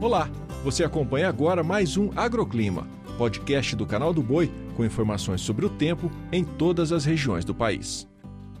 Olá, você acompanha agora mais um Agroclima, podcast do canal do Boi com informações sobre o tempo em todas as regiões do país.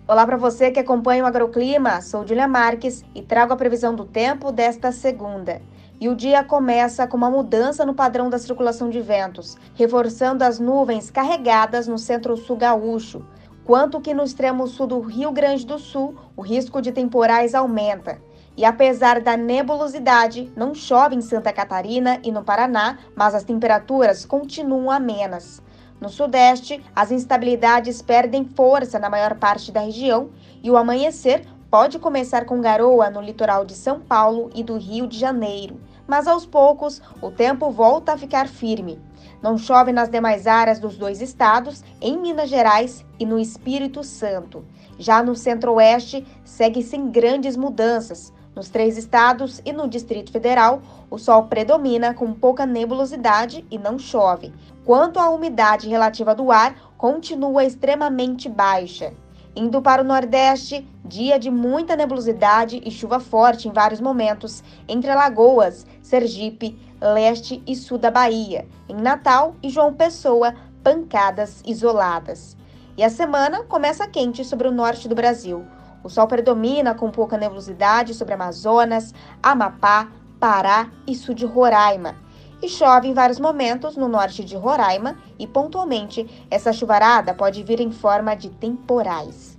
Olá para você que acompanha o Agroclima, sou Julia Marques e trago a previsão do tempo desta segunda. E o dia começa com uma mudança no padrão da circulação de ventos, reforçando as nuvens carregadas no centro-sul gaúcho, quanto que no extremo sul do Rio Grande do Sul o risco de temporais aumenta. E apesar da nebulosidade, não chove em Santa Catarina e no Paraná, mas as temperaturas continuam amenas. No Sudeste, as instabilidades perdem força na maior parte da região e o amanhecer pode começar com garoa no litoral de São Paulo e do Rio de Janeiro mas aos poucos o tempo volta a ficar firme. Não chove nas demais áreas dos dois estados, em Minas Gerais e no Espírito Santo. Já no Centro-Oeste, segue sem grandes mudanças. Nos três estados e no Distrito Federal, o sol predomina com pouca nebulosidade e não chove. Quanto à umidade relativa do ar, continua extremamente baixa. Indo para o Nordeste, dia de muita nebulosidade e chuva forte em vários momentos, entre Alagoas, Sergipe, leste e sul da Bahia. Em Natal e João Pessoa, pancadas isoladas. E a semana começa quente sobre o norte do Brasil. O sol predomina com pouca nebulosidade sobre Amazonas, Amapá, Pará e sul de Roraima e chove em vários momentos no norte de Roraima e, pontualmente, essa chuvarada pode vir em forma de temporais.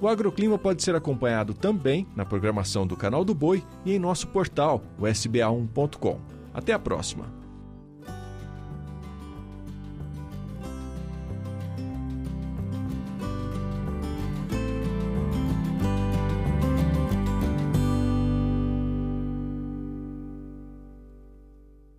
O agroclima pode ser acompanhado também na programação do Canal do Boi e em nosso portal, o sba1.com. Até a próxima!